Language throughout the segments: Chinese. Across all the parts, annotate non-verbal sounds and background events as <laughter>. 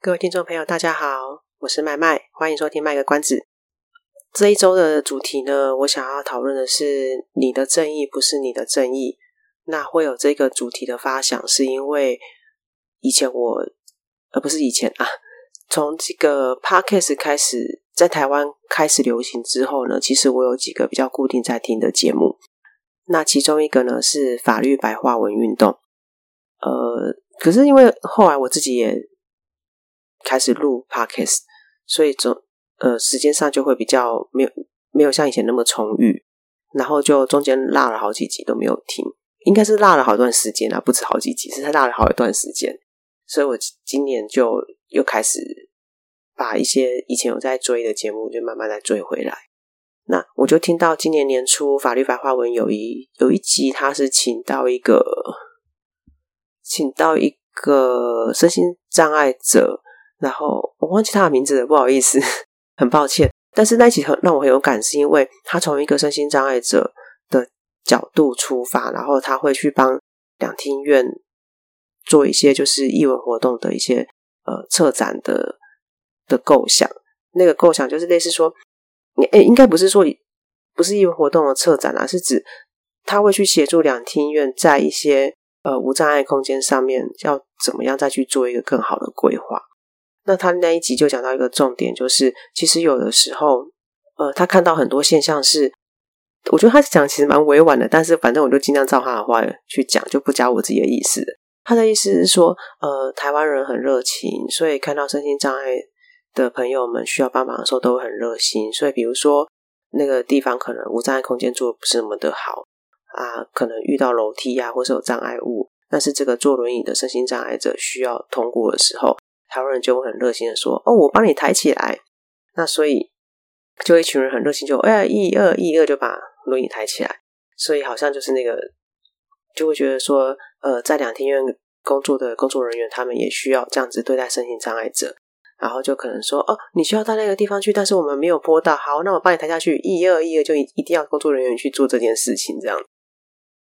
各位听众朋友，大家好，我是麦麦，欢迎收听卖个关子。这一周的主题呢，我想要讨论的是你的正义不是你的正义。那会有这个主题的发想，是因为以前我，呃，不是以前啊，从这个 Podcast 开始在台湾开始流行之后呢，其实我有几个比较固定在听的节目。那其中一个呢是法律白话文运动，呃，可是因为后来我自己也。开始录 Podcast，所以总呃时间上就会比较没有没有像以前那么充裕，然后就中间落了好几集都没有听，应该是落了好一段时间啊，不止好几集，是他落了好一段时间，所以我今年就又开始把一些以前有在追的节目就慢慢再追回来。那我就听到今年年初法律白话文有一有一集，他是请到一个请到一个身心障碍者。然后我忘记他的名字了，不好意思，<laughs> 很抱歉。但是那一集很让我很有感，是因为他从一个身心障碍者的角度出发，然后他会去帮两厅院做一些就是艺文活动的一些呃策展的的构想。那个构想就是类似说，诶，应该不是说不是艺文活动的策展啊，是指他会去协助两厅院在一些呃无障碍空间上面要怎么样再去做一个更好的规划。那他那一集就讲到一个重点，就是其实有的时候，呃，他看到很多现象是，我觉得他讲其实蛮委婉的，但是反正我就尽量照他的话去讲，就不加我自己的意思。他的意思是说，呃，台湾人很热情，所以看到身心障碍的朋友们需要帮忙的时候都很热心。所以比如说那个地方可能无障碍空间做的不是那么的好啊，可能遇到楼梯啊，或是有障碍物，但是这个坐轮椅的身心障碍者需要通过的时候。台湾人就会很热心的说：“哦，我帮你抬起来。”那所以就一群人很热心，就哎呀，一二一二就把轮椅抬起来。所以好像就是那个就会觉得说，呃，在两厅院工作的工作人员，他们也需要这样子对待身心障碍者。然后就可能说：“哦，你需要到那个地方去，但是我们没有坡道。好，那我帮你抬下去。一二一二，就一定要工作人员去做这件事情。这样，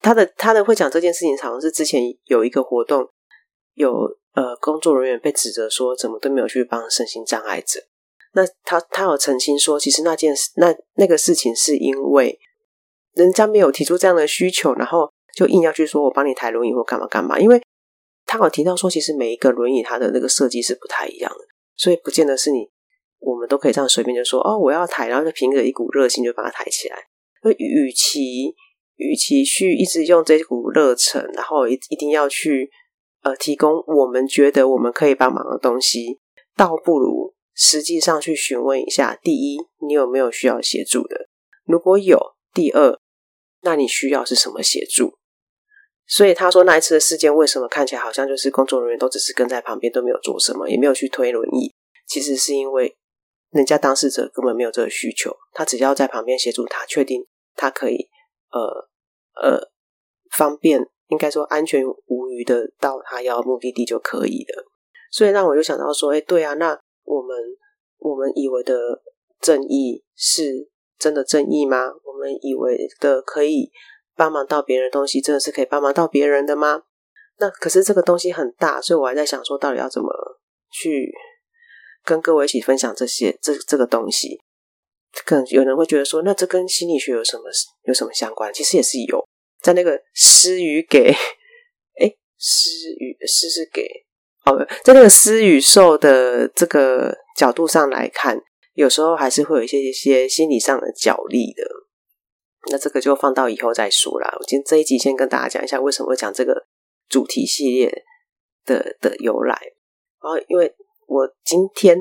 他的他的会讲这件事情，好像是之前有一个活动有。呃，工作人员被指责说怎么都没有去帮身心障碍者。那他他有澄清说，其实那件事那那个事情是因为人家没有提出这样的需求，然后就硬要去说我帮你抬轮椅或干嘛干嘛。因为他有提到说，其实每一个轮椅它的那个设计是不太一样的，所以不见得是你我们都可以这样随便就说哦，我要抬，然后就凭着一股热心就把它抬起来。那与其与其去一直用这股热忱，然后一一定要去。呃，提供我们觉得我们可以帮忙的东西，倒不如实际上去询问一下：第一，你有没有需要协助的？如果有，第二，那你需要是什么协助？所以他说那一次的事件，为什么看起来好像就是工作人员都只是跟在旁边，都没有做什么，也没有去推轮椅？其实是因为人家当事者根本没有这个需求，他只要在旁边协助他，确定他可以呃呃方便。应该说安全无虞的到他要目的地就可以了，所以让我就想到说，哎，对啊，那我们我们以为的正义是真的正义吗？我们以为的可以帮忙到别人的东西，真的是可以帮忙到别人的吗？那可是这个东西很大，所以我还在想说，到底要怎么去跟各位一起分享这些这这个东西？可能有人会觉得说，那这跟心理学有什么有什么相关？其实也是有。在那个施与给，<laughs> 哎，施与施是给，哦，在那个施与受的这个角度上来看，有时候还是会有一些一些心理上的角力的。那这个就放到以后再说啦。我今天这一集先跟大家讲一下为什么会讲这个主题系列的的由来。然后，因为我今天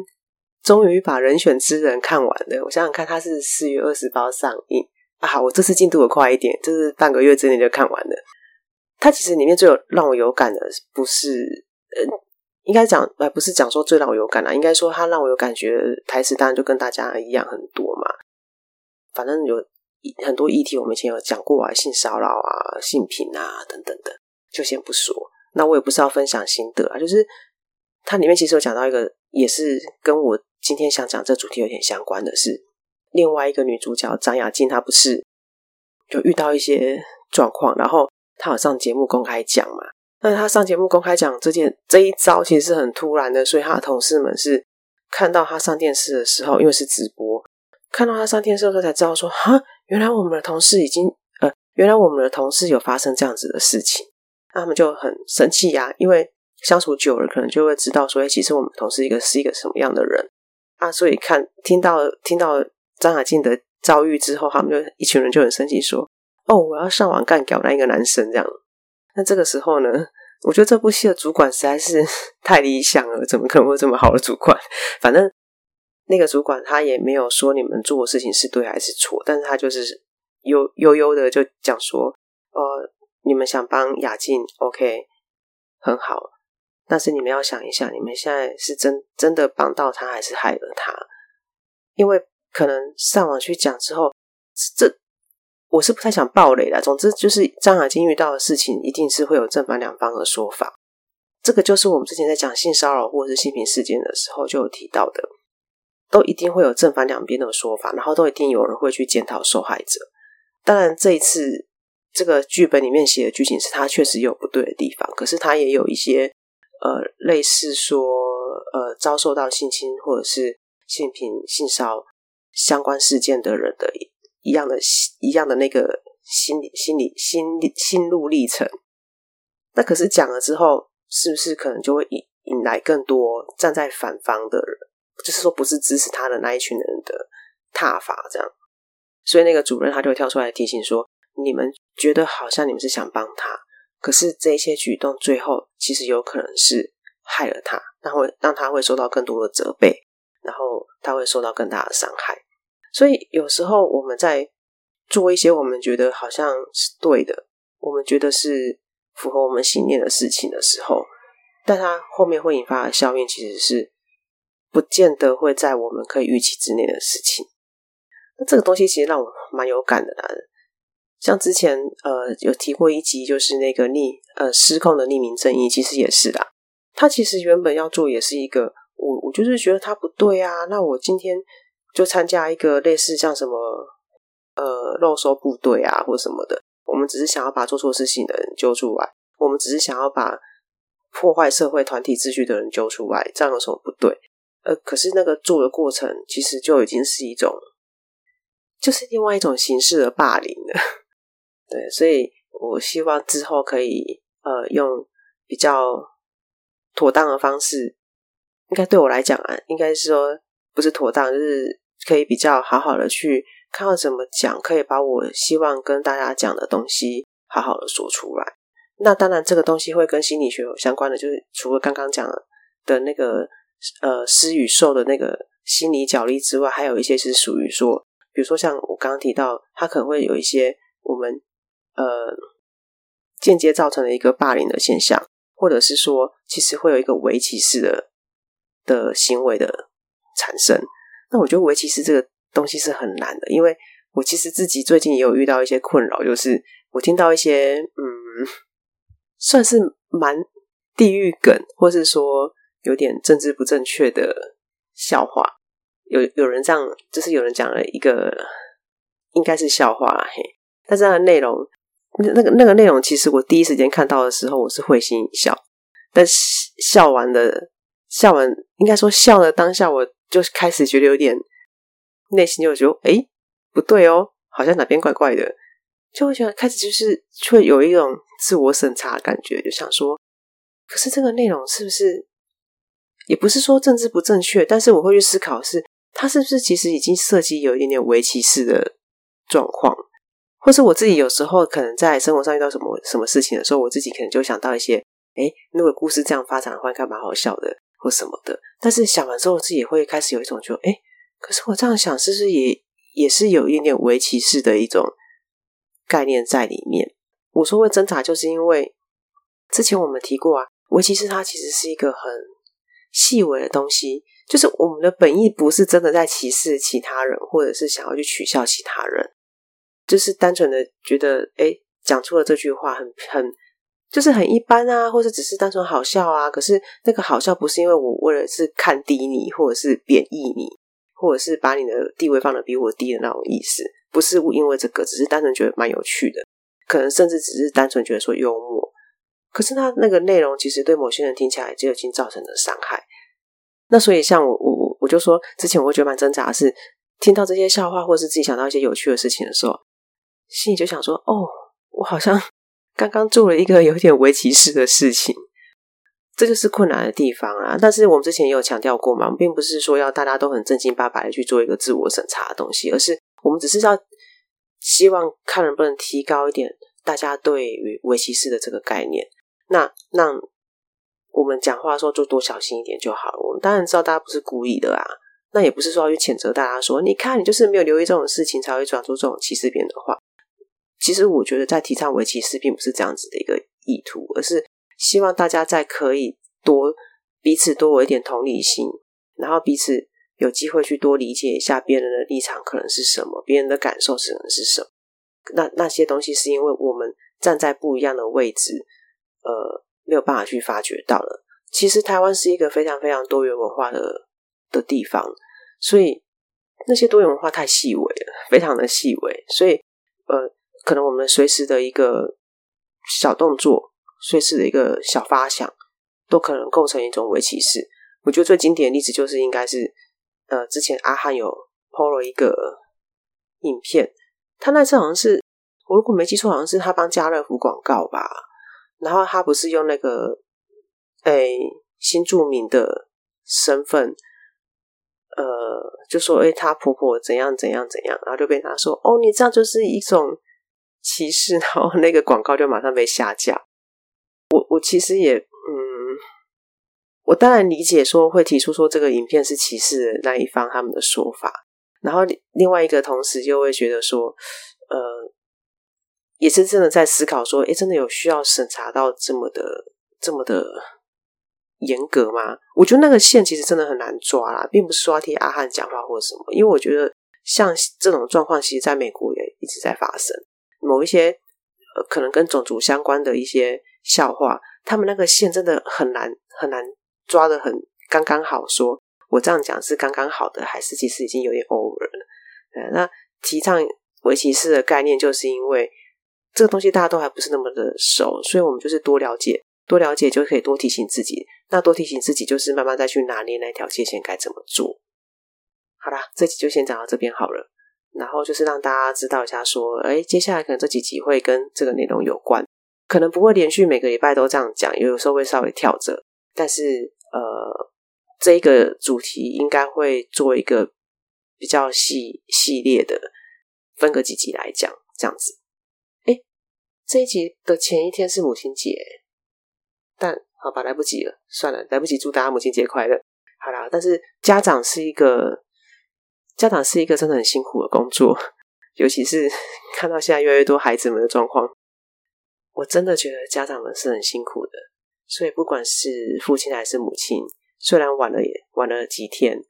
终于把《人选之人》看完了，我想想看，它是四月二十号上映。啊，我这次进度会快一点，就是半个月之内就看完了。它其实里面最有让我有感的，不是，呃，应该讲，呃，不是讲说最让我有感啦，应该说它让我有感觉台词，当然就跟大家一样很多嘛。反正有很多议题，我们以前有讲过啊，性骚扰啊、性平啊等等的，就先不说。那我也不是要分享心得啊，就是它里面其实有讲到一个，也是跟我今天想讲这主题有点相关的是，另外一个女主角张雅静，她不是就遇到一些状况，然后她有上节目公开讲嘛。但是他上节目公开讲这件这一招其实是很突然的，所以她的同事们是看到她上电视的时候，因为是直播，看到她上电视的时候才知道说，哈，原来我们的同事已经呃，原来我们的同事有发生这样子的事情，那他们就很生气呀，因为相处久了，可能就会知道说，哎，其实我们同事一个是一个什么样的人啊，所以看听到听到张雅静的遭遇之后，他们就一群人就很生气说，哦，我要上网干掉那一个男生这样。那这个时候呢，我觉得这部戏的主管实在是 <laughs> 太理想了，怎么可能会这么好的主管？反正那个主管他也没有说你们做的事情是对还是错，但是他就是悠悠悠的就讲说，呃，你们想帮雅静，OK，很好，但是你们要想一下，你们现在是真真的帮到他，还是害了他？因为可能上网去讲之后，这。我是不太想爆雷的，总之就是张雅静遇到的事情，一定是会有正反两方的说法。这个就是我们之前在讲性骚扰或者是性平事件的时候就有提到的，都一定会有正反两边的说法，然后都一定有人会去检讨受害者。当然，这一次这个剧本里面写的剧情是他确实有不对的地方，可是他也有一些呃类似说呃遭受到性侵或者是性平性骚相关事件的人的。一样的，一样的那个心理、心理、心理心路历程。那可是讲了之后，是不是可能就会引引来更多站在反方的人，就是说不是支持他的那一群人的踏伐？这样，所以那个主任他就会跳出来提醒说：“你们觉得好像你们是想帮他，可是这些举动最后其实有可能是害了他，那会让他会受到更多的责备，然后他会受到更大的伤害。”所以有时候我们在做一些我们觉得好像是对的，我们觉得是符合我们信念的事情的时候，但它后面会引发的效应其实是不见得会在我们可以预期之内的事情。那这个东西其实让我蛮有感的啦。像之前呃有提过一集，就是那个匿呃失控的匿名正义，其实也是啦。他其实原本要做也是一个，我我就是觉得他不对啊。那我今天。就参加一个类似像什么呃漏收部队啊，或什么的，我们只是想要把做错事情的人揪出来，我们只是想要把破坏社会团体秩序的人揪出来，这样有什么不对？呃，可是那个做的过程，其实就已经是一种，就是另外一种形式的霸凌了。<laughs> 对，所以我希望之后可以呃用比较妥当的方式，应该对我来讲啊，应该是说不是妥当，就是。可以比较好好的去看要怎么讲，可以把我希望跟大家讲的东西好好的说出来。那当然，这个东西会跟心理学有相关的，就是除了刚刚讲的那个呃施与受的那个心理角力之外，还有一些是属于说，比如说像我刚刚提到，它可能会有一些我们呃间接造成的一个霸凌的现象，或者是说，其实会有一个围棋式的的行为的产生。那我觉得围棋是这个东西是很难的，因为我其实自己最近也有遇到一些困扰，就是我听到一些嗯，算是蛮地狱梗，或是说有点政治不正确的笑话，有有人这样，就是有人讲了一个应该是笑话啦，嘿，但是它的内容，那个那个内容，其实我第一时间看到的时候，我是会心一笑，但笑完的笑完，应该说笑的当下我。就开始觉得有点内心就觉得哎不对哦，好像哪边怪怪的，就会觉得开始就是会有一种自我审查的感觉，就想说，可是这个内容是不是也不是说政治不正确，但是我会去思考是它是不是其实已经涉及有一点点围棋式的状况，或是我自己有时候可能在生活上遇到什么什么事情的时候，我自己可能就想到一些哎，那个故事这样发展的话，应该蛮好笑的。或什么的，但是想完之后，自己也会开始有一种就诶，可是我这样想，是不是也也是有一点点围棋式的一种概念在里面？我说会挣扎，就是因为之前我们提过啊，围棋式它其实是一个很细微的东西，就是我们的本意不是真的在歧视其他人，或者是想要去取笑其他人，就是单纯的觉得，哎，讲出了这句话很很，就是很一般啊，或者只是单纯好笑啊。可是那个好笑不是因为我为了是看低你，或者是贬义你，或者是把你的地位放得比我低的那种意思，不是因为这个，只是单纯觉得蛮有趣的，可能甚至只是单纯觉得说幽默。可是他那个内容其实对某些人听起来就已经造成了伤害。那所以像我我我就说，之前我觉得蛮挣扎的是，听到这些笑话或是自己想到一些有趣的事情的时候，心里就想说：哦，我好像刚刚做了一个有点微歧视的事情。这就是困难的地方啊。但是我们之前也有强调过嘛，并不是说要大家都很正经八百的去做一个自我审查的东西，而是我们只是要希望看能不能提高一点大家对于围棋式的这个概念。那让我们讲话的时候就多小心一点就好了。我们当然知道大家不是故意的啊，那也不是说要去谴责大家说，你看你就是没有留意这种事情才会讲出这种歧视别人的话。其实我觉得在提倡围棋视并不是这样子的一个意图，而是希望大家在可以多彼此多有一点同理心，然后彼此有机会去多理解一下别人的立场可能是什么，别人的感受可能是什么。那那些东西是因为我们站在不一样的位置。呃，没有办法去发掘到了。其实台湾是一个非常非常多元文化的的地方，所以那些多元文化太细微了，非常的细微。所以，呃，可能我们随时的一个小动作，随时的一个小发想，都可能构成一种围棋式。我觉得最经典的例子就是，应该是呃，之前阿汉有 PO 了一个影片，他那次好像是我如果没记错，好像是他帮家乐福广告吧。然后他不是用那个，诶新著名的身份，呃，就说诶他婆婆怎样怎样怎样，然后就被他说哦，你这样就是一种歧视，然后那个广告就马上被下架。我我其实也嗯，我当然理解说会提出说这个影片是歧视的那一方他们的说法，然后另外一个同时就会觉得说，呃。也是真的在思考说，诶，真的有需要审查到这么的、这么的严格吗？我觉得那个线其实真的很难抓啦，并不是说要替阿汉讲话或者什么，因为我觉得像这种状况，其实在美国也一直在发生。某一些呃，可能跟种族相关的一些笑话，他们那个线真的很难很难抓得很刚刚好说。我这样讲是刚刚好的，还是其实已经有点 over 了？呃，那提倡围棋式的概念，就是因为。这个东西大家都还不是那么的熟，所以我们就是多了解，多了解就可以多提醒自己。那多提醒自己，就是慢慢再去拿捏那条界限该怎么做。好啦，这集就先讲到这边好了。然后就是让大家知道一下，说，哎，接下来可能这几集会跟这个内容有关，可能不会连续每个礼拜都这样讲，有时候会稍微跳着。但是，呃，这一个主题应该会做一个比较系系列的，分个几集来讲，这样子。哎这一集的前一天是母亲节，但好吧，来不及了，算了，来不及祝大家母亲节快乐。好啦，但是家长是一个家长是一个真的很辛苦的工作，尤其是 <laughs> 看到现在越来越多孩子们的状况，我真的觉得家长们是很辛苦的。所以不管是父亲还是母亲，虽然晚了也晚了几天，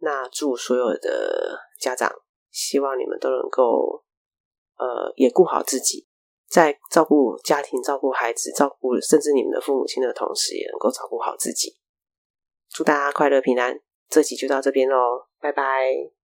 那祝所有的家长，希望你们都能够呃也顾好自己。在照顾家庭、照顾孩子、照顾甚至你们的父母亲的同时，也能够照顾好自己。祝大家快乐平安！这集就到这边喽，拜拜。